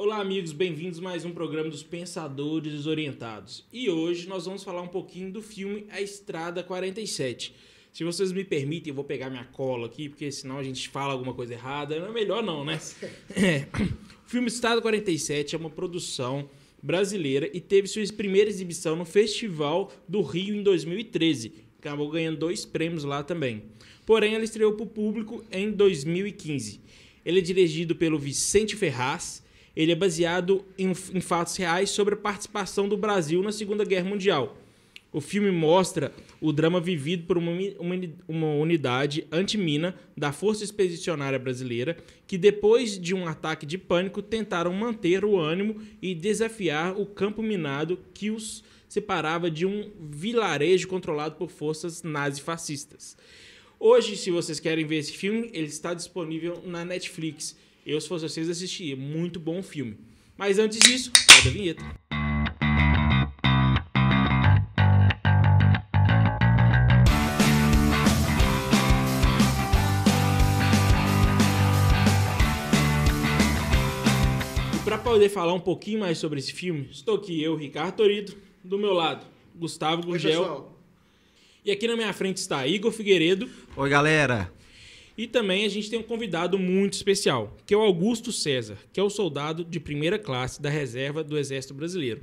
Olá, amigos, bem-vindos a mais um programa dos Pensadores Desorientados. E hoje nós vamos falar um pouquinho do filme A Estrada 47. Se vocês me permitem, eu vou pegar minha cola aqui, porque senão a gente fala alguma coisa errada. Não é melhor não, né? É. O filme Estrada 47 é uma produção brasileira e teve sua primeira exibição no Festival do Rio em 2013. Acabou ganhando dois prêmios lá também. Porém, ela estreou para o público em 2015. Ele é dirigido pelo Vicente Ferraz ele é baseado em, em fatos reais sobre a participação do Brasil na Segunda Guerra Mundial. O filme mostra o drama vivido por uma, uma, uma unidade antimina da Força Expedicionária Brasileira que, depois de um ataque de pânico, tentaram manter o ânimo e desafiar o campo minado que os separava de um vilarejo controlado por forças nazifascistas. Hoje, se vocês querem ver esse filme, ele está disponível na Netflix. Eu, se fosse vocês, assistiria. Muito bom filme. Mas antes disso, roda a vinheta. E para poder falar um pouquinho mais sobre esse filme, estou aqui eu, Ricardo Torido, do meu lado, Gustavo Gurgel. e aqui na minha frente está Igor Figueiredo. Oi, galera. E também a gente tem um convidado muito especial, que é o Augusto César, que é o soldado de primeira classe da reserva do Exército Brasileiro.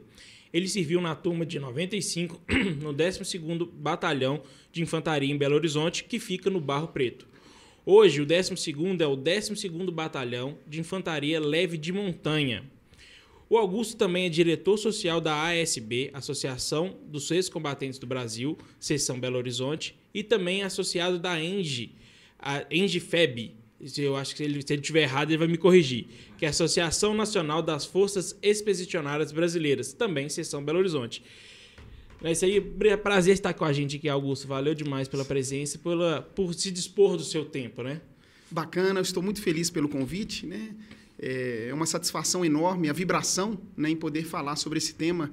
Ele serviu na turma de 95 no 12º Batalhão de Infantaria em Belo Horizonte, que fica no Barro Preto. Hoje, o 12º é o 12º Batalhão de Infantaria Leve de Montanha. O Augusto também é diretor social da ASB, Associação dos Ex-Combatentes do Brasil, seção Belo Horizonte, e também é associado da ENGE, a Engifeb, eu acho que se ele, se ele tiver errado, ele vai me corrigir, que é a Associação Nacional das Forças Expedicionárias Brasileiras, também seção Belo Horizonte. É isso aí, prazer estar com a gente aqui, Augusto. Valeu demais pela presença e pela, por se dispor do seu tempo, né? Bacana, eu estou muito feliz pelo convite, né? É uma satisfação enorme, a vibração né, em poder falar sobre esse tema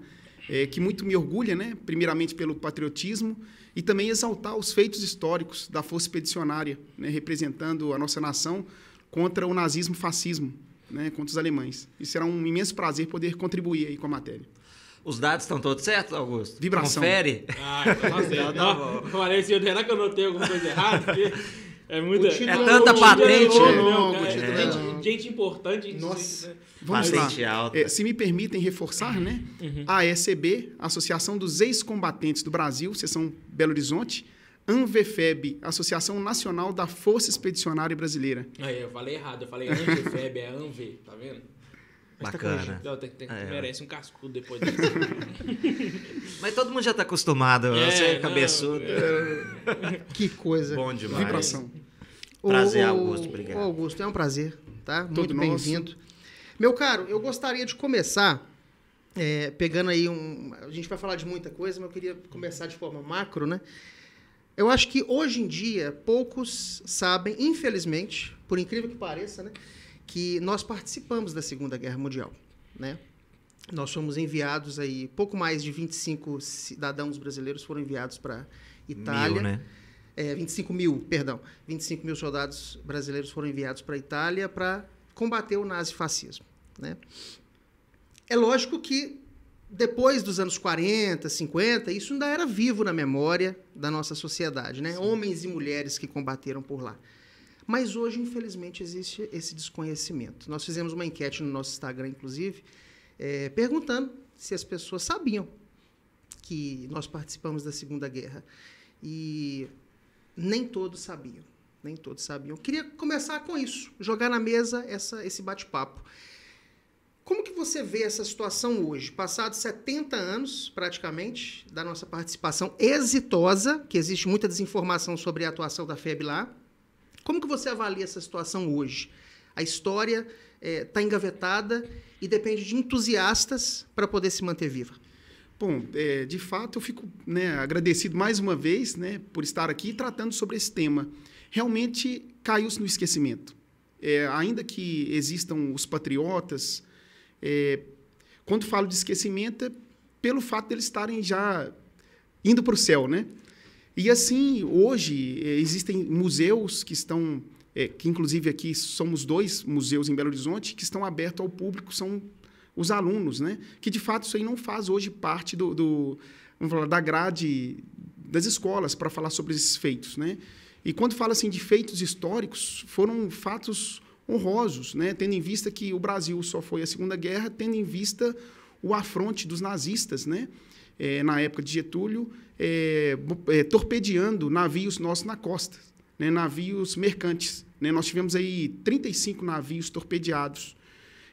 é, que muito me orgulha, né? Primeiramente pelo patriotismo e também exaltar os feitos históricos da Força Expedicionária, né, representando a nossa nação contra o nazismo fascismo, né, contra os alemães. E será um imenso prazer poder contribuir aí com a matéria. Os dados estão todos certos, Augusto? Vibração. Confere. Ah, então tá Não, falei assim, será que eu notei alguma coisa errada? Porque é muita. É tanta patente. Longo, é, gente, gente, importante. Nossa. Né? Vamos patente lá. Alta. É, se me permitem reforçar, né? Uhum. A ASB, Associação dos Ex-Combatentes do Brasil, seção Belo Horizonte. ANVEFEB, Associação Nacional da Força Expedicionária Brasileira. Aí, eu falei errado, eu falei ANVEFEB, é ANVE, tá vendo? Mas tá Bacana. Tá Não, tem, tem, é. merece um cascudo depois disso. Mas todo mundo já está acostumado. É, você é cabeçudo. É. Que coisa. Bom demais. Vibração. Prazer, Augusto. Obrigado. Augusto, é um prazer, tá? Todo Muito bem-vindo. Meu caro, eu gostaria de começar é, pegando aí um. A gente vai falar de muita coisa, mas eu queria começar de forma macro, né? Eu acho que hoje em dia poucos sabem, infelizmente, por incrível que pareça, né? Que nós participamos da Segunda Guerra Mundial, né? Nós fomos enviados aí, pouco mais de 25 cidadãos brasileiros foram enviados para Itália. Mil, né? É, 25 mil, perdão. 25 mil soldados brasileiros foram enviados para a Itália para combater o nazifascismo. Né? É lógico que depois dos anos 40, 50, isso ainda era vivo na memória da nossa sociedade, né? Homens e mulheres que combateram por lá. Mas hoje, infelizmente, existe esse desconhecimento. Nós fizemos uma enquete no nosso Instagram, inclusive, é, perguntando se as pessoas sabiam que nós participamos da Segunda Guerra. E nem todos sabiam. Nem todos sabiam. Eu queria começar com isso, jogar na mesa essa, esse bate-papo. Como que você vê essa situação hoje? Passados 70 anos, praticamente, da nossa participação exitosa, que existe muita desinformação sobre a atuação da FEB lá, como que você avalia essa situação hoje? A história está é, engavetada e depende de entusiastas para poder se manter viva. Bom, é, de fato, eu fico né, agradecido mais uma vez né, por estar aqui tratando sobre esse tema. Realmente caiu-se no esquecimento. É, ainda que existam os patriotas, é, quando falo de esquecimento, é pelo fato de eles estarem já indo para o céu, né? E assim, hoje, eh, existem museus que estão é, que inclusive aqui somos dois museus em Belo Horizonte que estão abertos ao público, são os alunos, né? Que de fato isso aí não faz hoje parte do, do vamos falar, da grade das escolas para falar sobre esses feitos, né? E quando fala assim de feitos históricos, foram fatos honrosos, né? Tendo em vista que o Brasil só foi a Segunda Guerra, tendo em vista o afronte dos nazistas, né? É, na época de Getúlio, é, é, torpedeando navios nossos na costa, né? navios mercantes. Né? Nós tivemos aí 35 navios torpedeados.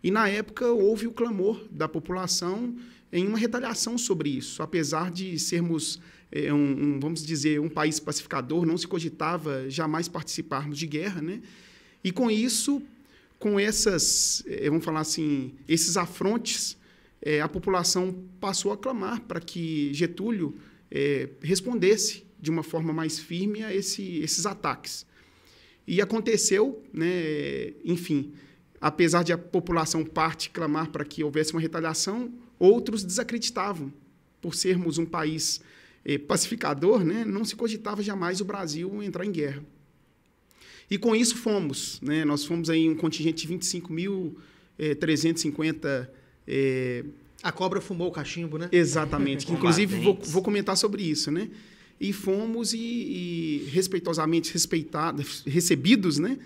E, na época, houve o clamor da população em uma retaliação sobre isso. Apesar de sermos, é, um, um, vamos dizer, um país pacificador, não se cogitava jamais participarmos de guerra. Né? E, com isso, com essas, é, vamos falar assim, esses afrontes, é, a população passou a clamar para que Getúlio é, respondesse de uma forma mais firme a esse, esses ataques. E aconteceu, né, enfim, apesar de a população parte clamar para que houvesse uma retaliação, outros desacreditavam. Por sermos um país eh, pacificador, né, não se cogitava jamais o Brasil entrar em guerra. E com isso fomos. Né, nós fomos aí um contingente de 25.350. Eh, a cobra fumou o cachimbo, né? Exatamente. inclusive, vou, vou, comentar sobre isso, né? E fomos e, e respeitosamente respeitados, recebidos, né?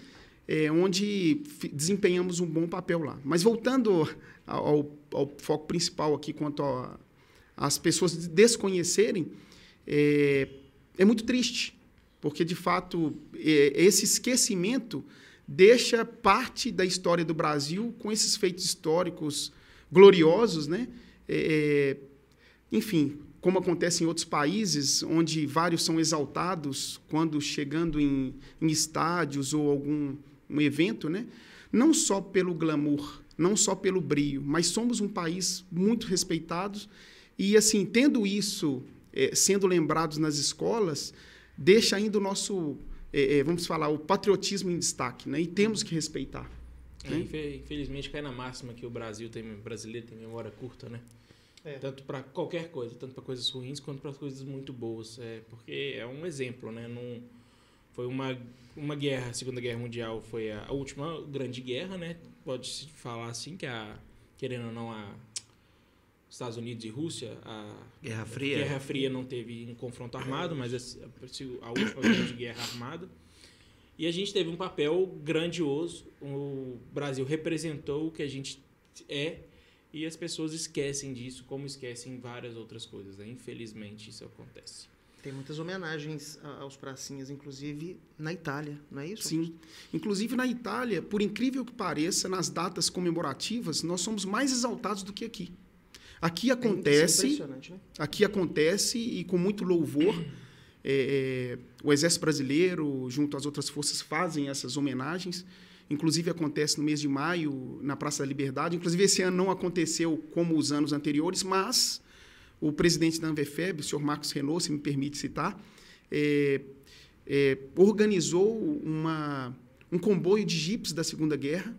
é, onde desempenhamos um bom papel lá. Mas voltando ao, ao foco principal aqui quanto às pessoas desconhecerem, é, é, muito triste, porque de fato é, esse esquecimento deixa parte da história do Brasil com esses feitos históricos gloriosos, né? É, enfim, como acontece em outros países, onde vários são exaltados quando chegando em, em estádios ou algum um evento, né? não só pelo glamour, não só pelo brio, mas somos um país muito respeitado e, assim, tendo isso é, sendo lembrados nas escolas, deixa ainda o nosso, é, é, vamos falar, o patriotismo em destaque, né? E temos que respeitar. Né? Infelizmente cai na máxima que o Brasil tem, o brasileiro tem memória curta, né? É. Tanto para qualquer coisa, tanto para coisas ruins quanto para coisas muito boas. É, porque é um exemplo, né? Não, foi uma, uma guerra, a Segunda Guerra Mundial foi a, a última grande guerra, né? Pode-se falar assim, que a, querendo ou não, a Estados Unidos e Rússia, a Guerra Fria, Guerra Fria não teve um confronto armado, mas a, a última grande guerra armada. E a gente teve um papel grandioso. O Brasil representou o que a gente é e as pessoas esquecem disso, como esquecem várias outras coisas. Né? Infelizmente, isso acontece. Tem muitas homenagens aos pracinhas, inclusive na Itália, não é isso? Sim. Inclusive na Itália, por incrível que pareça, nas datas comemorativas, nós somos mais exaltados do que aqui. Aqui é acontece, é né? aqui acontece e com muito louvor, é, é, o Exército Brasileiro, junto às outras forças, fazem essas homenagens. Inclusive acontece no mês de maio na Praça da Liberdade. Inclusive esse ano não aconteceu como os anos anteriores, mas o presidente da Anvefeb, o senhor Marcos Renault, se me permite citar, é, é, organizou uma, um comboio de jipes da Segunda Guerra.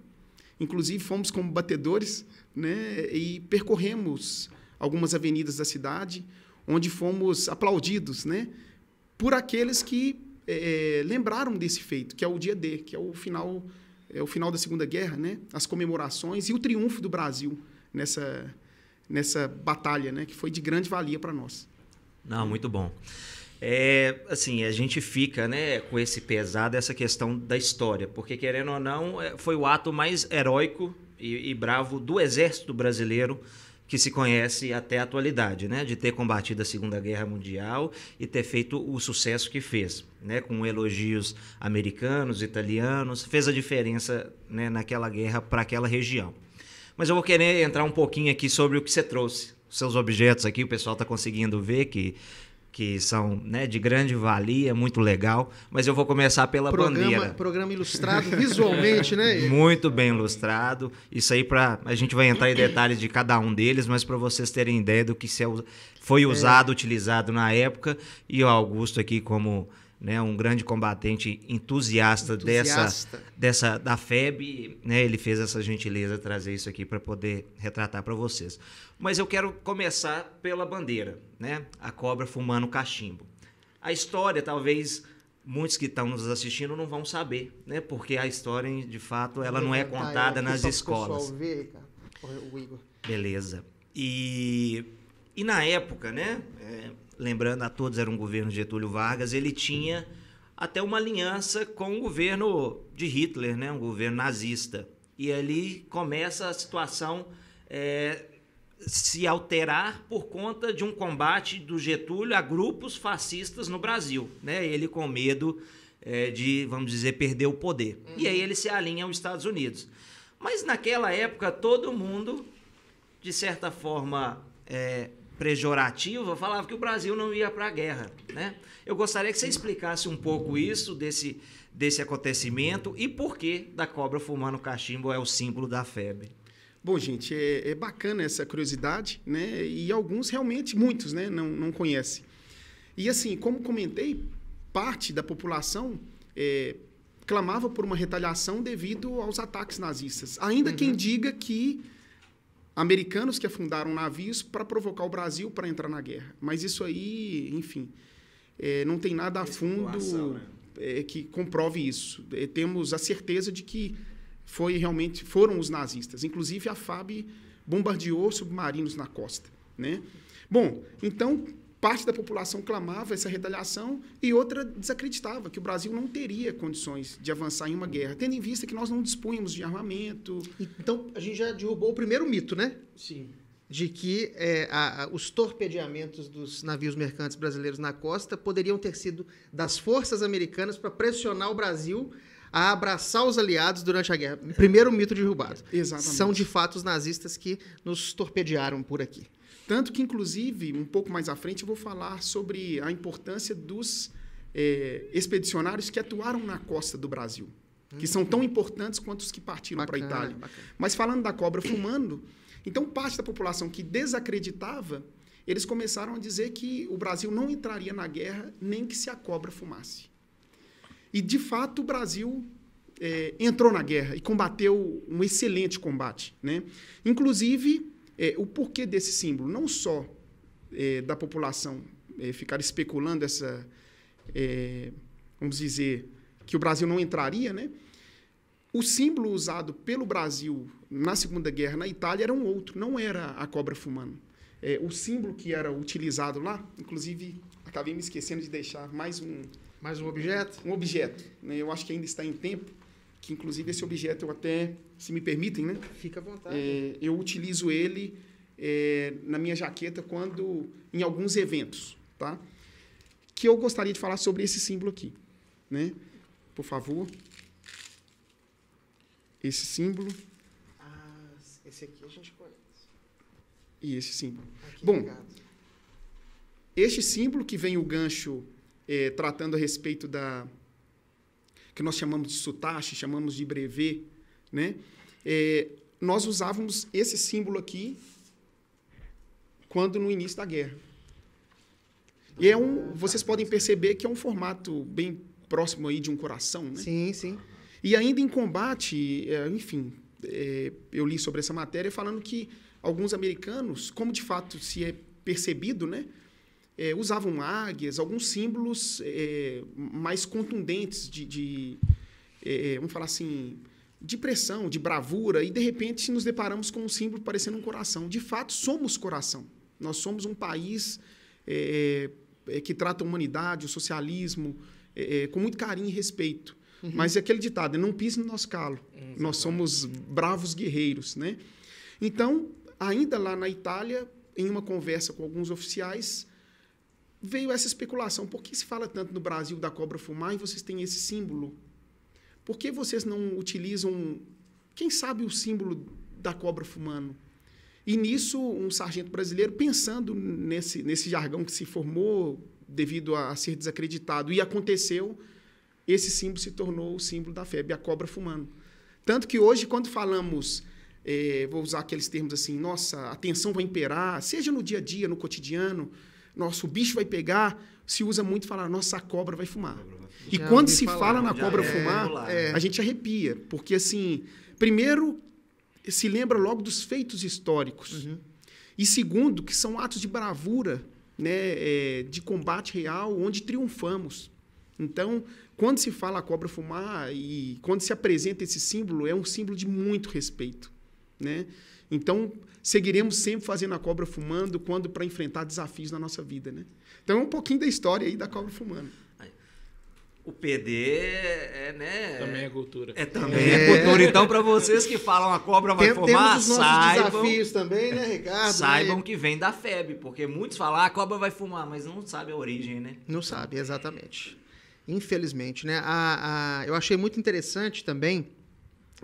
Inclusive, fomos como batedores né, e percorremos algumas avenidas da cidade, onde fomos aplaudidos né, por aqueles que é, lembraram desse feito, que é o dia D, que é o final, é o final da Segunda Guerra, né, as comemorações e o triunfo do Brasil nessa, nessa batalha, né, que foi de grande valia para nós. Não, muito bom. É, assim, a gente fica né, com esse pesado, essa questão da história, porque querendo ou não, é, foi o ato mais heróico e, e bravo do exército brasileiro que se conhece até a atualidade, né? De ter combatido a Segunda Guerra Mundial e ter feito o sucesso que fez, né? Com elogios americanos, italianos, fez a diferença né, naquela guerra para aquela região. Mas eu vou querer entrar um pouquinho aqui sobre o que você trouxe. Seus objetos aqui, o pessoal está conseguindo ver que, que são né, de grande valia, muito legal. Mas eu vou começar pela programa, bandeira. Programa ilustrado visualmente, né? Muito bem ilustrado. Isso aí para a gente vai entrar em detalhes de cada um deles, mas para vocês terem ideia do que foi é. usado, é. utilizado na época. E o Augusto aqui como né, um grande combatente entusiasta, entusiasta, dessa dessa da FEB, né, ele fez essa gentileza de trazer isso aqui para poder retratar para vocês. Mas eu quero começar pela bandeira, né, a cobra fumando cachimbo. A história talvez muitos que estão nos assistindo não vão saber, né? Porque a história, de fato, ela não é contada nas escolas. Ver, o Igor. Beleza. E, e na época, né? É, lembrando a todos, era um governo de Getúlio Vargas, ele tinha até uma aliança com o governo de Hitler, né? Um governo nazista. E ali começa a situação é, se alterar por conta de um combate do Getúlio a grupos fascistas no Brasil, né? Ele com medo é, de, vamos dizer, perder o poder. Uhum. E aí ele se alinha aos Estados Unidos. Mas naquela época todo mundo, de certa forma é, pejorativa, falava que o Brasil não ia para a guerra, né? Eu gostaria que você explicasse um pouco isso desse desse acontecimento e por que da cobra fumando cachimbo é o símbolo da febre. Bom, gente, é, é, bacana essa curiosidade, né? E alguns realmente, muitos, né, não, não conhecem. E assim, como comentei, parte da população é, clamava por uma retaliação devido aos ataques nazistas. Ainda uhum. quem diga que americanos que afundaram navios para provocar o Brasil para entrar na guerra. Mas isso aí, enfim, é, não tem nada a fundo né? é, que comprove isso. É, temos a certeza de que foi realmente foram os nazistas. Inclusive a FAB bombardeou submarinos na costa, né? Bom, então parte da população clamava essa retaliação e outra desacreditava que o Brasil não teria condições de avançar em uma guerra, tendo em vista que nós não dispunhamos de armamento. Então a gente já derrubou o primeiro mito, né? Sim. De que é, a, a, os torpedeamentos dos navios mercantes brasileiros na costa poderiam ter sido das forças americanas para pressionar o Brasil a abraçar os aliados durante a guerra. Primeiro mito derrubado. Exatamente. São de fato os nazistas que nos torpedearam por aqui. Tanto que, inclusive, um pouco mais à frente, eu vou falar sobre a importância dos é, expedicionários que atuaram na costa do Brasil, que são tão importantes quanto os que partiram para a Itália. Bacana. Mas falando da cobra fumando, então parte da população que desacreditava, eles começaram a dizer que o Brasil não entraria na guerra nem que se a cobra fumasse. E, de fato, o Brasil é, entrou na guerra e combateu um excelente combate. Né? Inclusive, é, o porquê desse símbolo, não só é, da população é, ficar especulando essa, é, vamos dizer, que o Brasil não entraria, né? O símbolo usado pelo Brasil na Segunda Guerra na Itália era um outro, não era a cobra fumando. É, o símbolo que era utilizado lá, inclusive, acabei me esquecendo de deixar mais um, mais um objeto? Um objeto. Né? Eu acho que ainda está em tempo, que inclusive esse objeto eu até, se me permitem, né? Fica à vontade. É, eu utilizo ele é, na minha jaqueta quando em alguns eventos, tá? Que eu gostaria de falar sobre esse símbolo aqui, né? Por favor. Esse símbolo. Ah, esse aqui a gente conhece. E esse símbolo. Aqui Bom, este símbolo que vem o gancho é, tratando a respeito da que nós chamamos de sutache, chamamos de brevet, né? É, nós usávamos esse símbolo aqui quando no início da guerra. E é um, vocês podem perceber que é um formato bem próximo aí de um coração, né? Sim, sim. E ainda em combate, é, enfim, é, eu li sobre essa matéria falando que alguns americanos, como de fato se é percebido, né? É, usavam águias, alguns símbolos é, mais contundentes de, de é, vamos falar assim, de pressão, de bravura, e de repente nos deparamos com um símbolo parecendo um coração. De fato, somos coração. Nós somos um país é, é, que trata a humanidade, o socialismo, é, com muito carinho e respeito. Uhum. Mas é aquele ditado, não pise no nosso calo. Nós somos bravos guerreiros, né? Então, ainda lá na Itália, em uma conversa com alguns oficiais, veio essa especulação. Por que se fala tanto no Brasil da cobra fumar e vocês têm esse símbolo? Por que vocês não utilizam, quem sabe, o símbolo da cobra fumando? E nisso, um sargento brasileiro, pensando nesse, nesse jargão que se formou devido a ser desacreditado, e aconteceu, esse símbolo se tornou o símbolo da febre, a cobra fumando. Tanto que hoje, quando falamos, é, vou usar aqueles termos assim, nossa, a tensão vai imperar, seja no dia a dia, no cotidiano, nosso bicho vai pegar, se usa muito falar, nossa, a cobra vai fumar. E já quando se falar, fala na cobra é, fumar, é. a gente arrepia, porque assim, primeiro se lembra logo dos feitos históricos. Uhum. E segundo, que são atos de bravura, né, é, de combate real, onde triunfamos. Então, quando se fala a cobra fumar e quando se apresenta esse símbolo, é um símbolo de muito respeito, né? Então, seguiremos sempre fazendo a cobra fumando quando para enfrentar desafios na nossa vida, né? Então, é um pouquinho da história aí da cobra fumando. O PD é, né? Também é cultura. É também é, é cultura. Então, para vocês que falam a cobra vai Tem, fumar, temos os saibam, desafios também, né, Ricardo? saibam Né? que vem da FEB, porque muitos falam ah, a cobra vai fumar, mas não sabe a origem, né? Não sabe, exatamente. Infelizmente, né? A, a- eu achei muito interessante também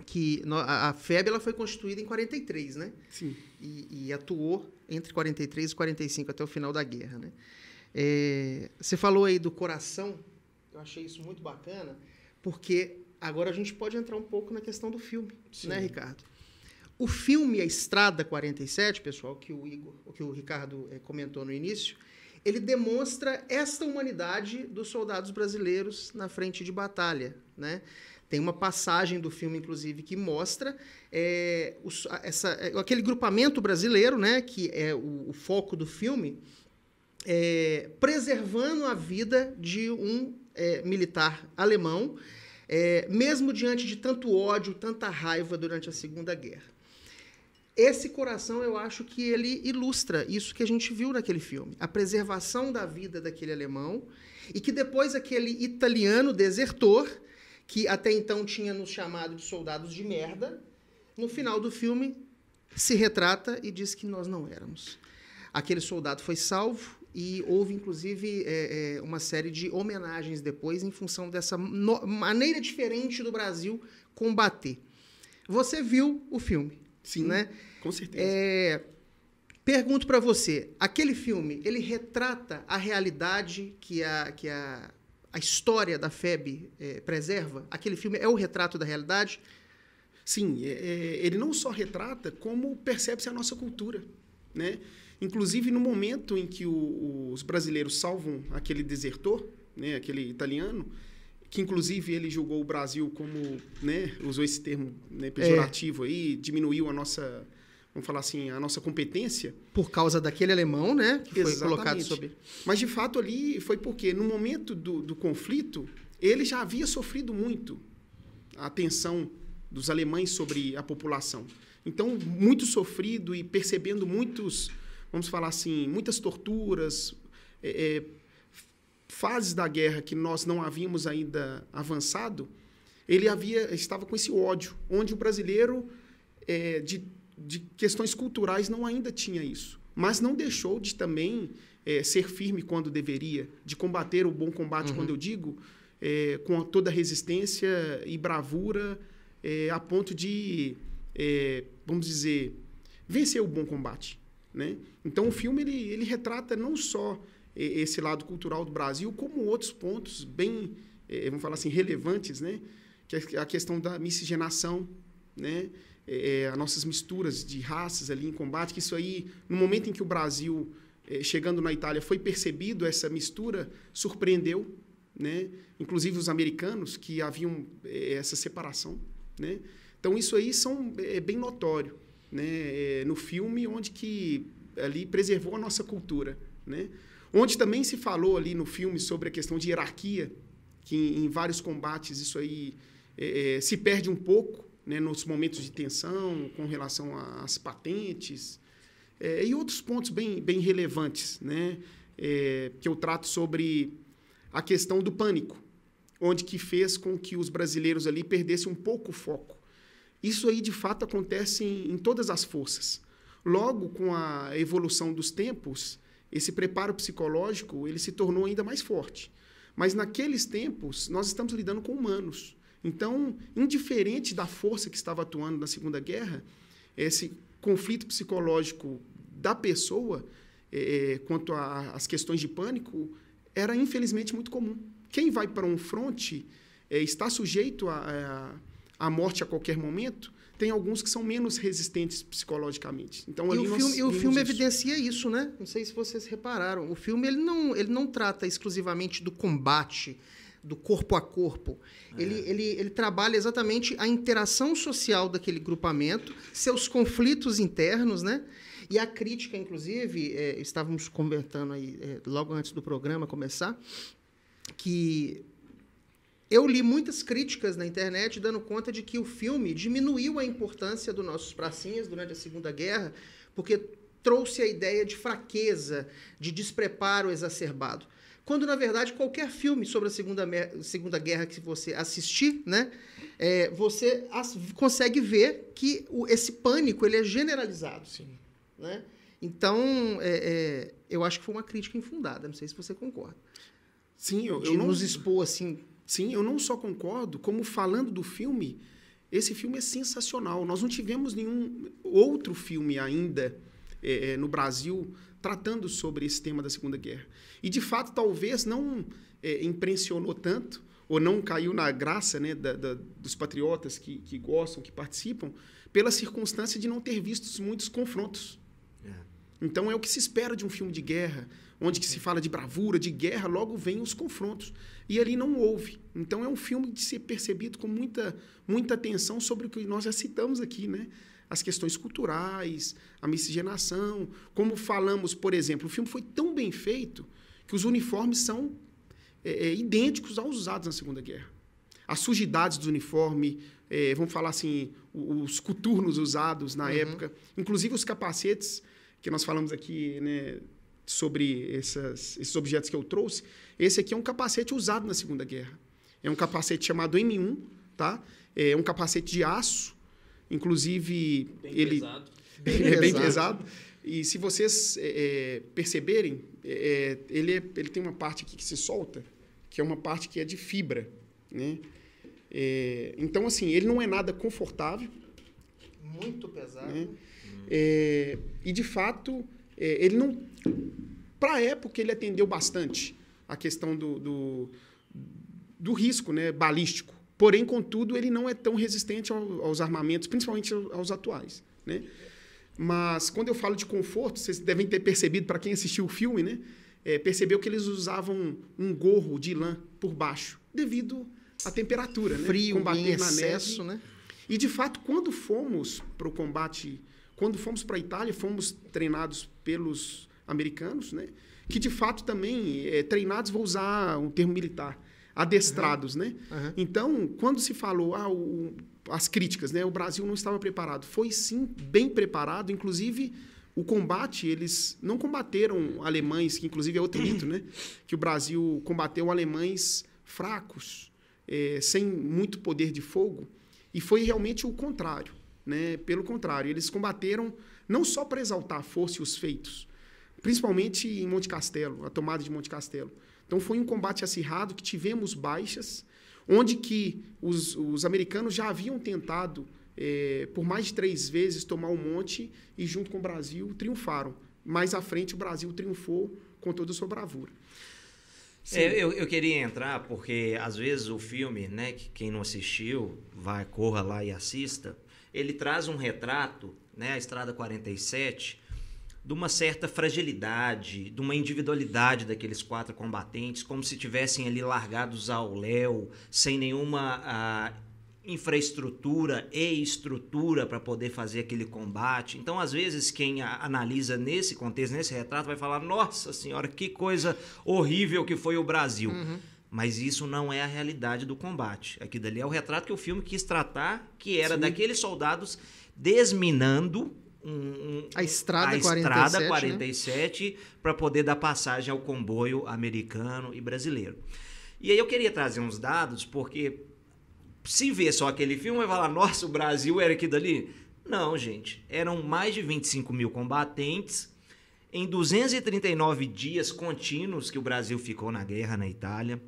que a, FEB ela foi constituída em 43, né? Sim. E, e atuou entre 43 e 45 até o final da guerra, né? É, você falou aí do coração, eu achei isso muito bacana, porque agora a gente pode entrar um pouco na questão do filme, Sim. né, Ricardo? O filme A Estrada 47, pessoal, que o Igor, que o Ricardo eh, comentou no início, ele demonstra esta humanidade dos soldados brasileiros na frente de batalha, né? Tem uma passagem do filme, inclusive, que mostra os- a- essa, eh, aquele grupamento brasileiro, né, que é o, o foco do filme, eh, preservando a vida de um eh, militar alemão, eh, mesmo diante de tanto ódio, tanta raiva durante a Segunda Guerra. Esse coração, eu acho que ele ilustra isso que a gente viu naquele filme. A preservação da vida daquele alemão e que depois aquele italiano desertor, que até então tinha nos chamado de soldados de merda, no final do filme se retrata e diz que nós não éramos. Aquele soldado foi salvo e houve, inclusive, é, é, uma série de homenagens depois em função dessa no- maneira diferente do Brasil combater. Você viu o filme, Sim, né? com certeza. É, pergunto para você, aquele filme, ele retrata a realidade que a, que a, a história da FEB é, preserva? Aquele filme é o retrato da realidade? Sim, é- é, ele não só retrata, como percebe-se a nossa cultura. Né? Inclusive, no momento em que o- os brasileiros salvam aquele desertor, né, aquele italiano, que inclusive ele julgou o Brasil como, né, usou esse termo né, pejorativo aí, diminuiu a nossa, vamos falar assim, a nossa competência. Por causa daquele alemão, né? Que foi Exatamente. colocado sobre. Mas, de fato, ali foi porque, no momento do, do conflito, ele já havia sofrido muito a tensão dos alemães sobre a população. Então, muito sofrido e percebendo muitos, vamos falar assim, muitas torturas, é, é, fases da guerra que nós não havíamos ainda avançado, ele havia estava com esse ódio, onde o brasileiro é, de, de questões culturais não ainda tinha isso, mas não deixou de também é, ser firme quando deveria, de combater o bom combate, quando eu digo, é, com toda a resistência e bravura, é, a ponto de, vamos dizer, vencer o bom combate. Né? Então, o filme ele, ele retrata não só esse lado cultural do Brasil, como outros pontos bem, vamos falar assim, relevantes, né? que é a questão da miscigenação, né? É, as nossas misturas de raças ali em combate, que isso aí, no momento em que o Brasil, é, chegando na Itália, foi percebido essa mistura, surpreendeu, né? inclusive os americanos, que haviam é, essa separação. Né? Então, isso aí são, é bem notório né? É, no filme, onde que ali preservou a nossa cultura. Né? Onde também se falou ali no filme sobre a questão de hierarquia, que em, em vários combates isso aí é, é, se perde um pouco né, nos momentos de tensão com relação às patentes é, e outros pontos bem, bem relevantes né, é, que eu trato sobre a questão do pânico, onde que fez com que os brasileiros ali perdessem um pouco o foco. Isso aí, de fato, acontece em, em todas as forças. Logo, com a evolução dos tempos, esse preparo psicológico ele se tornou ainda mais forte. Mas naqueles tempos, nós estamos lidando com humanos. Então, indiferente da força que estava atuando na Segunda Guerra, esse conflito psicológico da pessoa é, quanto às questões de pânico era, infelizmente, muito comum. Quem vai para um fronte é, está sujeito à a, a, morte a qualquer momento. Tem alguns que são menos resistentes psicologicamente. Então, e ali o filme, e o filme isso. evidencia isso, né? Não sei se vocês repararam. O filme ele não, ele não trata exclusivamente do combate, do corpo a corpo. É. Ele, ele, ele trabalha exatamente a interação social daquele grupamento, seus conflitos internos, né? E a crítica, inclusive, é, estávamos comentando aí é, logo antes do programa começar, que eu li muitas críticas na internet dando conta de que o filme diminuiu a importância dos nossos pracinhas durante a Segunda Guerra, porque trouxe a ideia de fraqueza, de despreparo exacerbado. Quando, na verdade, qualquer filme sobre a Segunda, segunda Guerra que você assistir, né, é, você consegue ver que o, esse pânico ele é generalizado. Sim. Né? Então, é, é, eu acho que foi uma crítica infundada. Não sei se você concorda. Sim, eu, De eu não, nos expor assim. sim, eu não só concordo, como falando do filme, esse filme é sensacional. Nós não tivemos nenhum outro filme ainda é, é, no Brasil tratando sobre esse tema da Segunda Guerra. E, de fato, talvez não é, impressionou tanto, ou não caiu na graça né, da, da, dos patriotas que, que gostam, que participam, pela circunstância de não ter visto muitos confrontos. É. Então é o que se espera de um filme de guerra, onde que se fala de bravura, de guerra, logo vem os confrontos. E ali não houve. Então é um filme de ser percebido com muita, muita atenção sobre o que nós já citamos aqui, né? As questões culturais, a miscigenação. Como falamos, por exemplo, o filme foi tão bem feito que os uniformes são é, é, idênticos aos usados na Segunda Guerra. As sujidades do uniforme, é, vamos falar assim, os coturnos usados na época, inclusive os capacetes que nós falamos aqui, né, sobre essas- esses objetos que eu trouxe. Esse aqui é um capacete usado na Segunda Guerra. É um capacete chamado M1, tá? É um capacete de aço, inclusive Bem ele pesado. ele é bem pesado. E se vocês é, é, perceberem, é, ele, é- ele tem uma parte aqui que se solta, que é uma parte que é de fibra, né? É, então, assim, ele não é nada confortável, Muito pesado. né? É, e, de fato, é, ele não... Para a época, ele atendeu bastante a questão do, do, do risco né, balístico. Porém, contudo, ele não é tão resistente ao- aos armamentos, principalmente aos atuais. Né? Mas, quando eu falo de conforto, vocês devem ter percebido, para quem assistiu o filme, né, é, percebeu que eles usavam um gorro de lã por baixo, devido à temperatura. né? Frio, em Combater na excesso, neve. né? E de fato, quando fomos para o combate, quando fomos para a Itália, fomos treinados pelos americanos, né? Que de fato também é, treinados, vou usar um termo militar, adestrados, né? Aham. Então, quando se falou ah, o- as críticas, né? O Brasil não estava preparado, foi sim bem preparado, inclusive o combate, eles não combateram alemães, que inclusive é outro mito, né? Que o Brasil combateu alemães fracos, eh, sem muito poder de fogo, e foi realmente o contrário, né? Pelo contrário, eles combateram não só para exaltar a força e os feitos, principalmente em Monte Castelo, a tomada de Monte Castelo. Então foi um combate acirrado que tivemos baixas, onde que os, os americanos já haviam tentado eh, por mais de três vezes tomar o monte e junto com o Brasil triunfaram. Mais à frente o Brasil triunfou com toda a sua bravura. É, eu, eu queria entrar porque às vezes o filme, né, que quem não assistiu, vai, corra lá e assista, ele traz um retrato, né, a Estrada 47, de uma certa fragilidade, de uma individualidade daqueles quatro combatentes, como se tivessem ali largados ao léu, sem nenhuma ah, infraestrutura e estrutura para poder fazer aquele combate. Então, às vezes, quem a- analisa nesse contexto, nesse retrato, vai falar: nossa senhora, que coisa horrível que foi o Brasil. Mas isso não é a realidade do combate. Aquilo dali é o retrato que o filme quis tratar, que era Sim. daqueles soldados desminando um- um- A estrada a 47, estrada né? 47 para poder dar passagem ao comboio americano e brasileiro. E aí eu queria trazer uns dados, porque se ver só aquele filme, vai falar, nossa, o Brasil era aquilo dali? Não, gente. Eram mais de 25 mil combatentes em 239 dias contínuos que o Brasil ficou na guerra na Itália.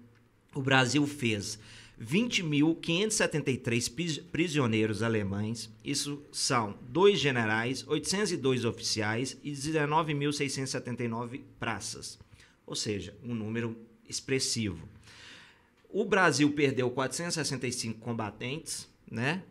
O Brasil fez 20.573 pris- prisioneiros alemães. Isso são dois generais, 802 oficiais e 19.679 praças. Ou seja, um número expressivo. O Brasil perdeu 465 combatentes, né?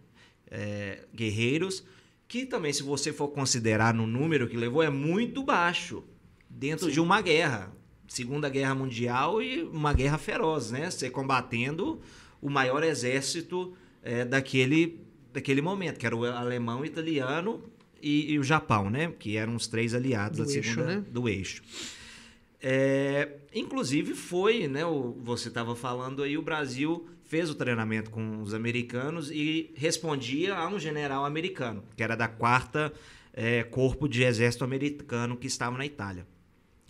É, guerreiros, que também, se você for considerar no número que levou, é muito baixo dentro de uma guerra. Segunda Guerra Mundial e uma guerra feroz, né? Você combatendo o maior exército é, daquele, daquele momento, que era o alemão, o italiano e, e o Japão, né? Que eram os três aliados Do da eixo, segunda, né? do eixo. É, inclusive foi, né? O, você estava falando aí, o Brasil fez o treinamento com os americanos e respondia a um general americano, que era da quarta é, corpo de exército americano que estava na Itália.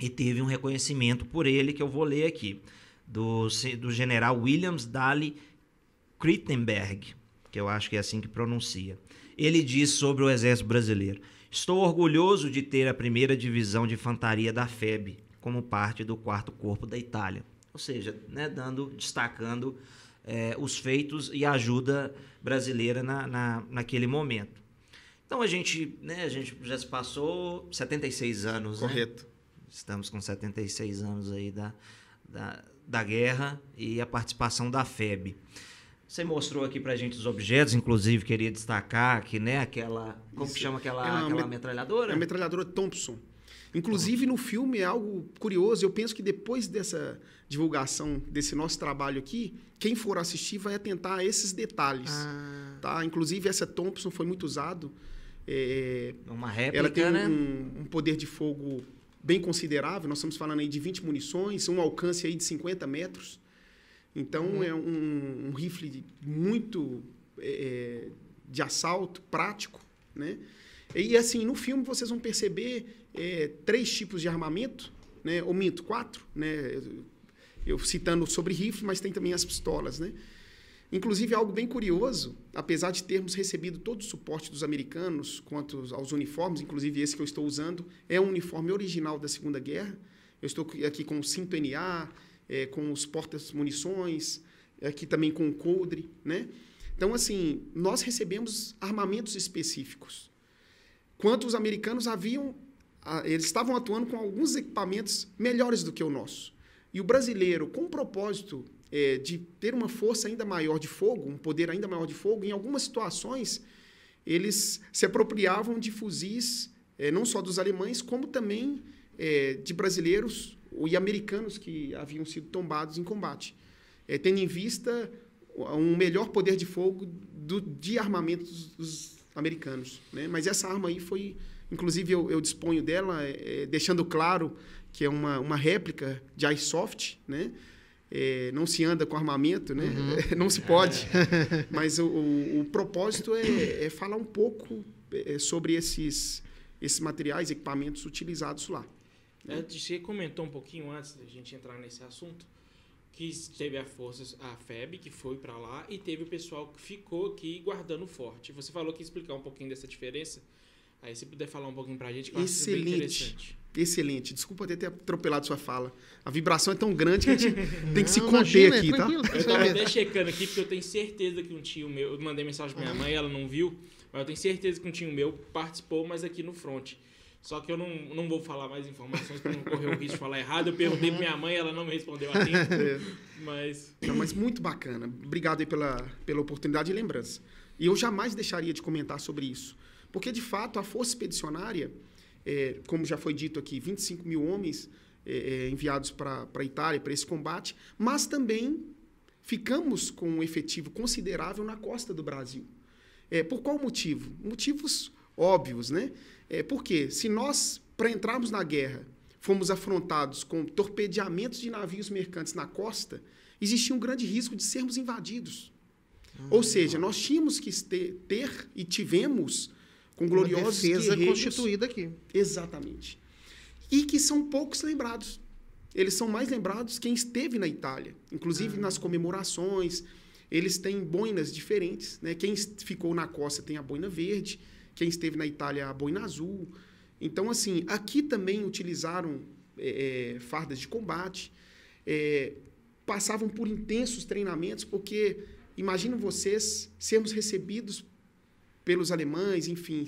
E teve um reconhecimento por ele, que eu vou ler aqui, do, do general Williams Daly Krittenberg, que eu acho que é assim que pronuncia. Ele diz sobre o exército brasileiro: Estou orgulhoso de ter a primeira divisão de infantaria da FEB como parte do quarto corpo da Itália. Ou seja, né, dando, destacando é, os feitos e a ajuda brasileira na, na, naquele momento. Então a gente, né, a gente já se passou 76 anos. Né? Correto. Né? Estamos com 76 anos aí da, da, da guerra e a participação da FEB. Você mostrou aqui pra gente os objetos, inclusive queria destacar que, né, aquela. Como Isso. que chama aquela, é aquela met metralhadora? É a metralhadora Thompson. Inclusive, no filme é algo curioso. Eu penso que depois dessa divulgação desse nosso trabalho aqui, quem for assistir vai atentar a esses detalhes. Ah. Tá? Inclusive, essa Thompson foi muito usado. É, Uma réplica, ela tem né? um, um, poder de fogo bem considerável. Nós estamos falando aí de 20 munições, um alcance aí de 50 metros. Então, uhum. é um, um, rifle muito é, de assalto, prático, né? E assim, no filme vocês vão perceber é, três tipos de armamento, né? Ou minto, quatro, né? Eu citando sobre rifle, mas tem também as pistolas, né? Inclusive, algo bem curioso, apesar de termos recebido todo o suporte dos americanos quanto aos uniformes, inclusive esse que eu estou usando, é um uniforme original da Segunda Guerra. Eu estou aqui com o cinto NA, é, com os portas-munições, aqui também com o coldre, né? Então, assim, nós recebemos armamentos específicos. Quanto os americanos haviam, eles estavam atuando com alguns equipamentos melhores do que o nosso. E o brasileiro, com o propósito é, de ter uma força ainda maior de fogo, um poder ainda maior de fogo, em algumas situações, eles se apropriavam de fuzis, é, não só dos alemães, como também é, de brasileiros e americanos que haviam sido tombados em combate, é, tendo em vista um melhor poder de fogo do, de armamento dos, americanos. Né? Mas essa arma aí foi, inclusive eu, eu disponho dela, é, deixando claro que é uma, uma réplica de iSoft, né? É, não se anda com armamento, né? Uhum. não se pode. Mas o, o, o propósito é, é, falar um pouco é, sobre esses, esses materiais, equipamentos utilizados lá. É, você comentou um pouquinho antes da gente entrar nesse assunto que teve a força, a FEB que foi para lá e teve o pessoal que ficou aqui guardando o forte. Você falou que ia explicar um pouquinho dessa diferença. Aí se puder falar um pouquinho para a gente, que eu Excelente. Excelente. Desculpa ter atropelado sua fala. A vibração é tão grande que a gente tem que se conter imagina, aqui, tá? Eu estava até checando aqui, porque eu tenho certeza que um tio meu. Eu mandei mensagem pra minha mãe, ela não viu, mas eu tenho certeza que um tio meu participou, mas aqui no front. Só que eu não, não vou falar mais informações para não correr o risco de falar errado. Eu perguntei para minha mãe, ela não me respondeu a tempo. É. Mas... Não, mas muito bacana. Obrigado aí pela, pela oportunidade e lembrança. E eu jamais deixaria de comentar sobre isso. Porque, de fato, a Força Expedicionária, é, como já foi dito aqui, 25 mil homens é, é, enviados para a Itália para esse combate, mas também ficamos com um efetivo considerável na costa do Brasil. É, por qual motivo? Motivos óbvios, né? É, porque se nós, para entrarmos na guerra, fomos afrontados com torpedeamentos de navios mercantes na costa, existia um grande risco de sermos invadidos. Ou seja, nós tínhamos que ter, ter e tivemos com gloriosos Uma defesa constituída aqui. Exatamente. E que são poucos lembrados. Eles são mais lembrados quem esteve na Itália, inclusive ah. nas comemorações. Eles têm boinas diferentes, né? Quem ficou na costa tem a boina verde, quem esteve na Itália, a boina azul. Então, assim, aqui também utilizaram é, é, fardas de combate, é, passavam por intensos treinamentos, porque imaginam vocês sermos recebidos pelos alemães, enfim,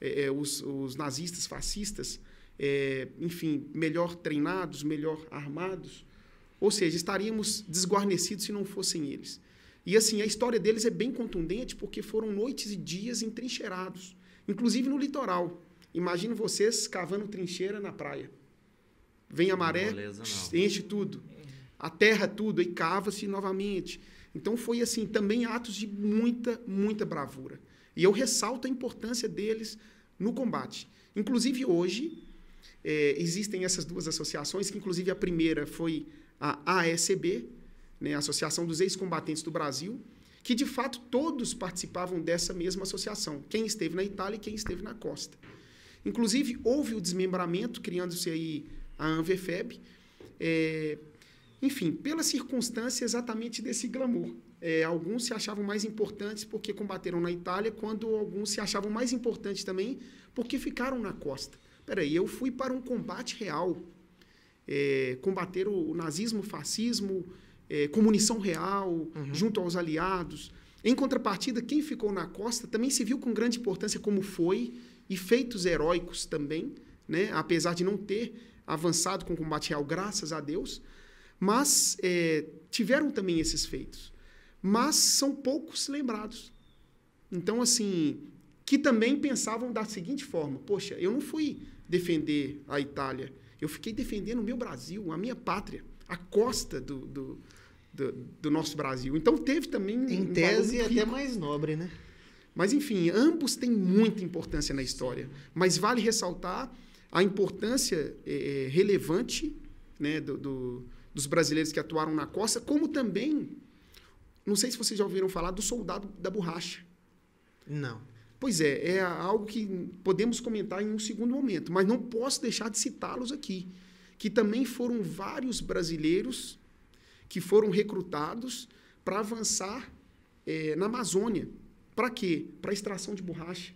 é, é, os, os, nazistas, fascistas, é, enfim, melhor treinados, melhor armados. Ou seja, estaríamos desguarnecidos se não fossem eles. E assim, a história deles é bem contundente porque foram noites e dias entrincheirados inclusive no litoral. Imagino vocês cavando trincheira na praia. Vem a maré, Beleza, enche tudo. A terra tudo, e cava-se novamente. Então foi assim, também atos de muita, muita bravura. E eu ressalto a importância deles no combate. Inclusive hoje é, existem essas duas associações, que inclusive a primeira foi a ASB, né, a Associação dos Ex-Combatentes do Brasil, que de fato todos participavam dessa mesma associação, quem esteve na Itália e quem esteve na costa. Inclusive, houve o desmembramento, criando-se aí a ANVFEB, é, enfim, pela circunstância exatamente desse glamour. É, alguns se achavam mais importantes porque combateram na Itália, quando alguns se achavam mais importantes também porque ficaram na costa. Peraí, eu fui para um combate real, é, combater o, nazismo, o fascismo, é, com munição real, uhum. junto aos aliados. Em contrapartida, quem ficou na costa também se viu com grande importância como foi, e feitos heróicos também, né? apesar de não ter avançado com o combate real, graças a Deus, mas é, tiveram também esses feitos. Mas são poucos lembrados. Então, assim, que também pensavam da seguinte forma: poxa, eu não fui defender a Itália, eu fiquei defendendo o meu Brasil, a minha pátria, a costa do, do, do, do nosso Brasil. Então, teve também. Em um tese, até mais nobre, né? Mas, enfim, ambos têm muita importância na história. Mas vale ressaltar a importância é, relevante né, do, do, dos brasileiros que atuaram na costa, como também, não sei se vocês já ouviram falar do soldado da borracha. Não. Pois é, é algo que podemos comentar em um segundo momento, mas não posso deixar de citá-los aqui, que também foram vários brasileiros que foram recrutados para avançar é, na Amazônia, para quê? Para extração de borracha.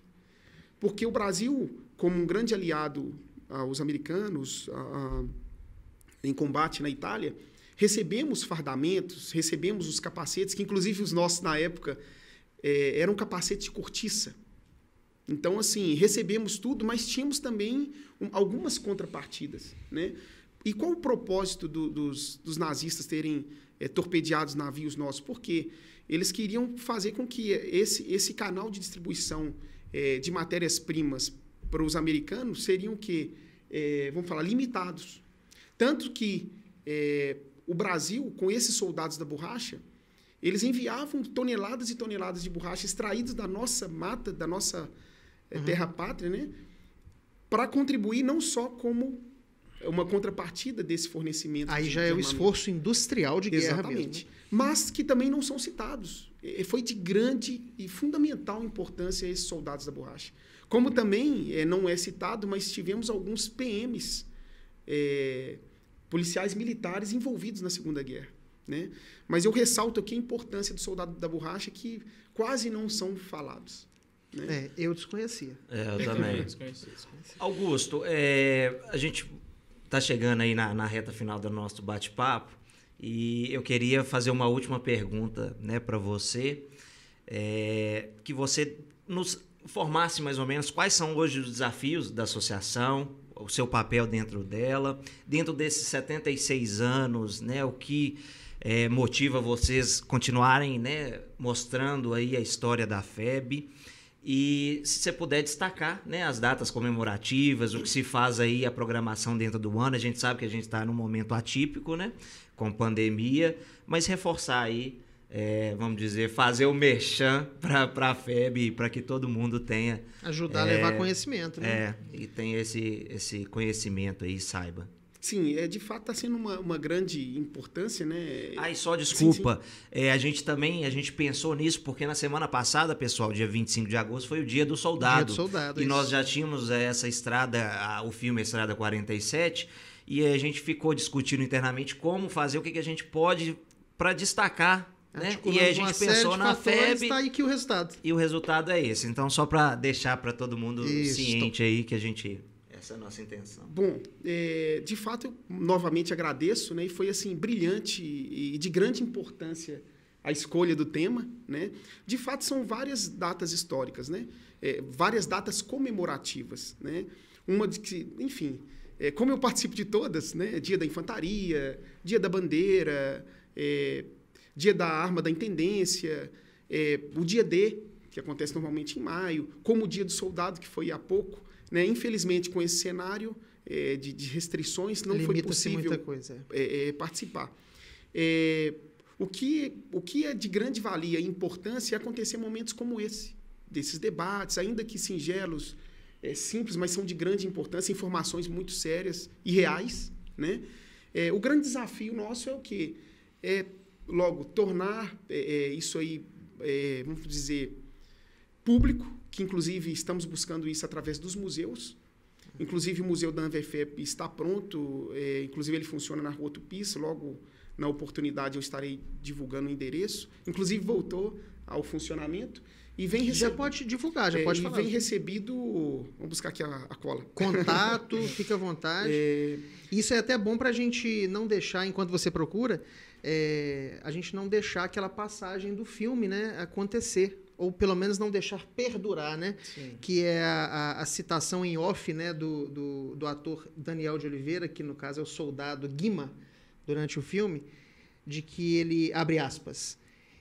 Porque o Brasil, como um grande aliado aos americanos a, a, em combate na Itália, recebemos fardamentos, recebemos os capacetes, que inclusive os nossos na época é, eram capacetes de cortiça. Então, assim, recebemos tudo, mas tínhamos também um, algumas contrapartidas. Né? E qual o propósito do, dos, dos, nazistas terem é, torpedeado navios nossos? Porque eles queriam fazer com que esse, esse canal de distribuição é, de matérias-primas para os americanos seriam que, é, vamos falar, limitados. Tanto que é, o Brasil, com esses soldados da borracha, eles enviavam toneladas e toneladas de borracha extraídas da nossa mata, da nossa é, uhum. terra pátria, né? para contribuir não só como uma contrapartida desse fornecimento. Aí já é o esforço industrial de guerra Exatamente. Mesmo, né? Mas que também não são citados. E foi de grande e fundamental importância esses soldados da borracha. Como também é, não é citado, mas tivemos alguns PMs, é, policiais militares envolvidos na Segunda Guerra. Né? Mas eu ressalto aqui a importância do soldado da borracha que quase não são falados. Né? É, eu desconhecia. É, eu também. desconhecia, desconhecia. Augusto, é, a gente está chegando aí na, na, reta final do nosso bate-papo e eu queria fazer uma última pergunta né, para você, é, que você nos formasse mais ou menos quais são hoje os desafios da associação, o seu papel dentro dela, dentro desses 76 anos, né, o que é, motiva vocês continuarem né, mostrando aí a história da FEB e se você puder destacar né, as datas comemorativas, o que se faz aí, a programação dentro do ano. A gente sabe que a gente está num momento atípico, né? Com pandemia, mas reforçar aí, é, vamos dizer, fazer o merchan para a FEB, para que todo mundo tenha. Ajudar é, a levar conhecimento, né? É, e tenha esse, esse conhecimento aí, saiba. Sim, é, de fato está sendo uma, uma grande importância, né? Ai, só desculpa. Sim, sim. É, a gente também, a gente pensou nisso, porque na semana passada, pessoal, dia 25 de agosto, foi o dia do soldado. Dia do soldado, E isso. nós já tínhamos é, essa estrada, o filme Estrada 47, e a gente ficou discutindo internamente como fazer, o que, que a gente pode para destacar né? E aí a gente pensou na FEB. Tá aí que o resultado. E o resultado é esse. Então, só para deixar para todo mundo Isso. ciente aí que a gente essa é a nossa intenção. Bom, é, de fato, eu novamente agradeço, né? E foi assim brilhante e de grande importância a escolha do tema, né? De fato, são várias datas históricas, né? É, várias datas comemorativas, né? Uma de que, enfim, é, como eu participo de todas, né? Dia da Infantaria, Dia da Bandeira, é, Dia da Arma da Intendência, é, o Dia D, que acontece normalmente em maio, como o Dia do Soldado, que foi há pouco, né? Infelizmente, com esse cenário é, de, de, restrições, não foi possível é. É, participar. É, o, que, o que é de grande valia e importância é acontecer momentos como esse, desses debates, ainda que singelos, é, simples, mas são de grande importância, informações muito sérias e reais. Né? É, o grande desafio nosso é o quê? É logo, tornar é, é, isso aí, é, vamos dizer, público, que inclusive estamos buscando isso através dos museus. Inclusive o Museu da Anvefep está pronto, é, inclusive ele funciona na Rua Tupis, logo na oportunidade eu estarei divulgando o endereço. Inclusive voltou ao funcionamento. E vem Já pode divulgar, já é, pode e falar. vem recebido. Vamos buscar aqui a, a cola. Contato, fica à vontade. É, Isso é até bom para a gente não deixar, enquanto você procura, é, a gente não deixar aquela passagem do filme né, acontecer. Ou pelo menos não deixar perdurar, né? Sim. Que é a, a- a citação em off né, do, do, do ator Daniel de Oliveira, que no caso é o soldado Guima, durante o filme, de que ele, abre aspas,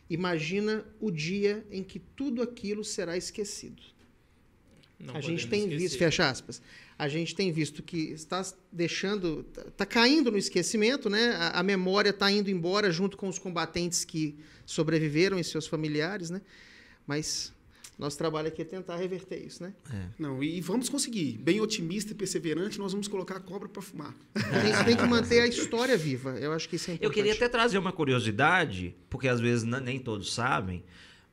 imagina o dia em que tudo aquilo será esquecido. Não a gente tem esquecer. visto, fecha aspas, a gente tem visto que está deixando, está caindo no esquecimento, né? A, a memória está indo embora junto com os combatentes que sobreviveram e seus familiares, né? Mas nosso trabalho aqui é tentar reverter isso, né? não, e vamos conseguir. Bem otimista e perseverante, nós vamos colocar a cobra para fumar. Tem, tem que manter a história viva. Eu acho que isso é importante. Eu queria até trazer uma curiosidade, porque às vezes nem todos sabem,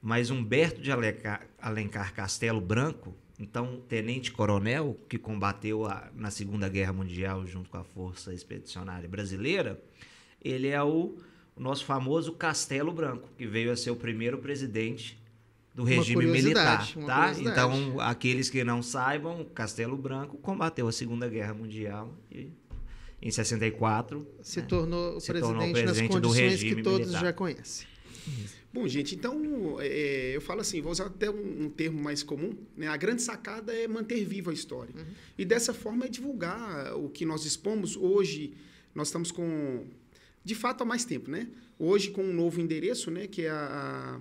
mas Humberto de Alencar, Alencar Castelo Branco, então tenente-coronel que combateu a- na Segunda Guerra Mundial junto com a Força Expedicionária Brasileira, ele é o, o nosso famoso Castelo Branco, que veio a ser o primeiro presidente do regime militar, tá? Então, aqueles que não saibam, Castelo Branco combateu a Segunda Guerra Mundial e em 64 Se né? tornou Se presidente, tornou o nas presidente do condições regime que todos militar. já conhecem. Bom, gente, então é, eu falo assim, vou usar até um, um termo mais comum, né? A grande sacada é manter viva a história. E dessa forma é divulgar o que nós dispomos. Hoje nós estamos com, de fato, há mais tempo, né? Hoje com um novo endereço, né? Que é a, a-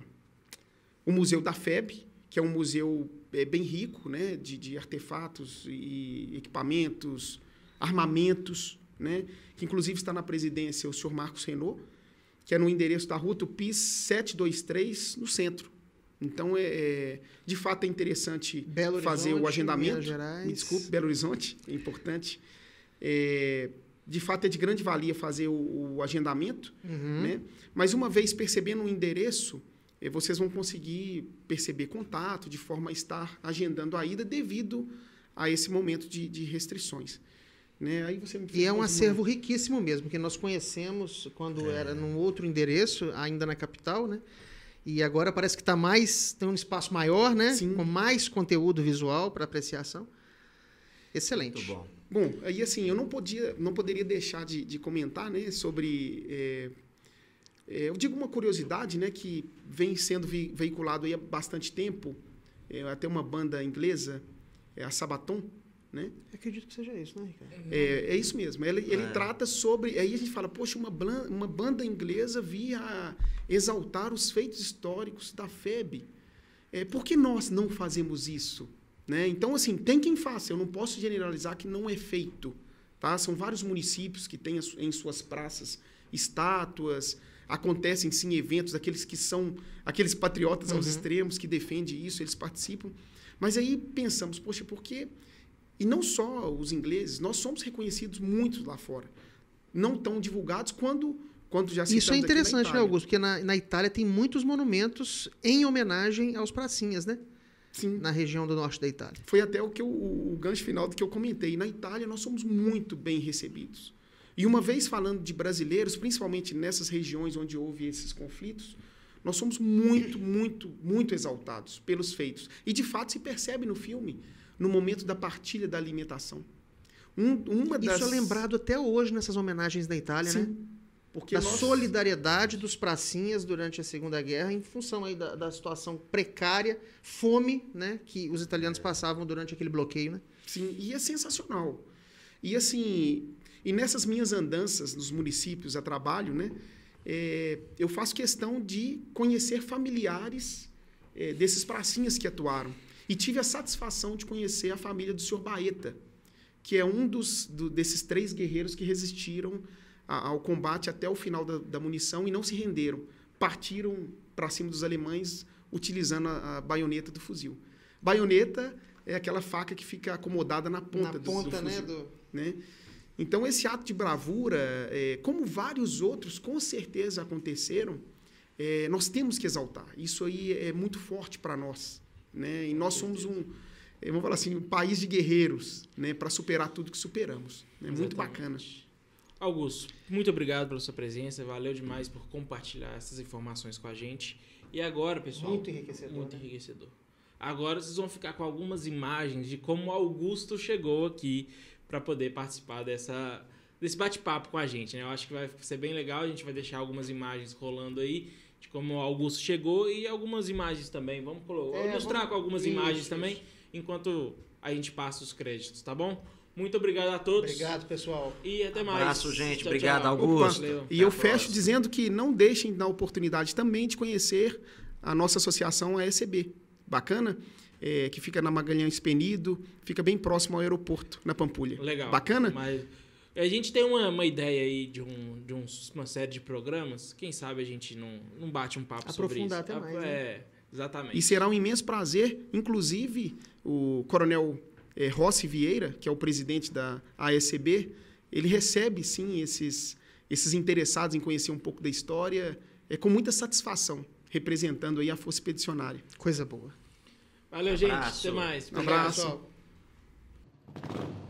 o Museu da FEB, que é um museu é, bem rico, né? De, de artefatos e equipamentos, armamentos, né? Que inclusive está na presidência o senhor Marcos Renault que é no endereço da Rua Tupis 723, no centro. Então, é, é- de fato, é interessante Belo fazer Horizonte, o agendamento. Me desculpe, Belo Horizonte, é importante. É, de fato, é de grande valia fazer o, o agendamento, Uhum. né? mas uma vez percebendo o endereço, eh, vocês vão conseguir perceber contato, de forma a estar agendando a ida devido a esse momento de, de restrições. Né? Aí você E é um acervo riquíssimo mesmo, que nós conhecemos quando era num outro endereço, ainda na capital, né? E agora parece que está mais, tem um espaço maior, né? Sim. Com mais conteúdo visual para apreciação. Excelente. Muito bom. Bom, aí assim, eu não podia, não poderia deixar de, de comentar, né, sobre, é, é, eu digo uma curiosidade, né, que vem sendo veiculado aí há bastante tempo, é, até uma banda inglesa, é a Sabaton, né, Acredito que seja isso, né, Ricardo? é, é isso mesmo. Ele, ele É. trata sobre. Aí a gente fala, poxa, uma, blan- uma banda inglesa via exaltar os feitos históricos da FEB. É, por que nós não fazemos isso? Né? Então, assim, tem quem faça. Eu não posso generalizar que não é feito. Tá? São vários municípios que têm em suas praças estátuas. Acontecem, sim, eventos, aqueles que são aqueles patriotas aos Uhum. extremos que defendem isso, eles participam. Mas aí pensamos, poxa, por que e não só os ingleses, nós somos reconhecidos muito lá fora. Não tão divulgados quando, quando já Isso é interessante, né. Augusto? Porque na, na Itália tem muitos monumentos em homenagem aos pracinhas, né? Sim. Na região do norte da Itália. Foi até o que eu, o, o gancho final do que eu comentei. Na Itália, nós somos muito bem recebidos. E uma vez falando de brasileiros, principalmente nessas regiões onde houve esses conflitos, nós somos muito, muito, muito exaltados pelos feitos. E, de fato, se percebe no filme, no momento da partilha da alimentação. Um, uma das... Isso é lembrado até hoje nessas homenagens da Itália, né? Sim. Porque da nós- solidariedade dos pracinhas durante a Segunda Guerra, em função aí da, da situação precária, fome, né, que os italianos passavam durante aquele bloqueio, né? Sim, e é sensacional. E assim, e nessas minhas andanças nos municípios a trabalho, né, é, eu faço questão de conhecer familiares é, desses pracinhas que atuaram. E tive a satisfação de conhecer a família do senhor Baeta, que é um dos, do- desses três guerreiros que resistiram a- ao combate até o final da, da munição e não se renderam. Partiram para cima dos alemães utilizando a, a baioneta do fuzil. Baioneta é aquela faca que fica acomodada na ponta, Na do- do ponta, né, fuzil do... né? Então, esse ato de bravura, é, como vários outros com certeza aconteceram, é, nós temos que exaltar. Isso aí é muito forte para nós. Né? E nós somos um, vamos falar assim, um país de guerreiros né? para superar tudo que superamos. É muito bacana. Augusto, muito obrigado pela sua presença. Valeu demais por compartilhar essas informações com a gente. E agora, pessoal. Muito enriquecedor. Muito né? enriquecedor. Agora vocês vão ficar com algumas imagens de como Augusto chegou aqui para poder participar dessa, desse bate-papo com a gente. Né? Eu acho que vai ser bem legal. A gente vai deixar algumas imagens rolando aí de como o Augusto chegou e algumas imagens também. Vamos colocar, É, mostrar vamos- com algumas Isso, imagens isso. também, enquanto a gente passa os créditos, tá bom? Muito obrigado a todos. Obrigado, pessoal. E até mais. Abraço, gente. Tchau, Obrigado, tchau. Augusto. Valeu. E eu fecho próxima. dizendo que não deixem da oportunidade também de conhecer a nossa associação a ECB. Bacana? É, que fica na Magalhães Penido, fica bem próximo ao aeroporto, na Pampulha. Legal. Bacana? Mas a gente tem uma, uma ideia aí de, um, de uns- uma série de programas. Quem sabe a gente não, não bate um papo sobre isso. Aprofundar até mais, né? É, exatamente. E será um imenso prazer, inclusive, o coronel eh, Rossi Vieira, que é o presidente da AECB, ele recebe, sim, esses, esses interessados em conhecer um pouco da história, é, com muita satisfação, representando aí a Força Expedicionária. Coisa boa. Valeu, gente. Abraço. Até mais. Um abraço. Obrigado, pessoal.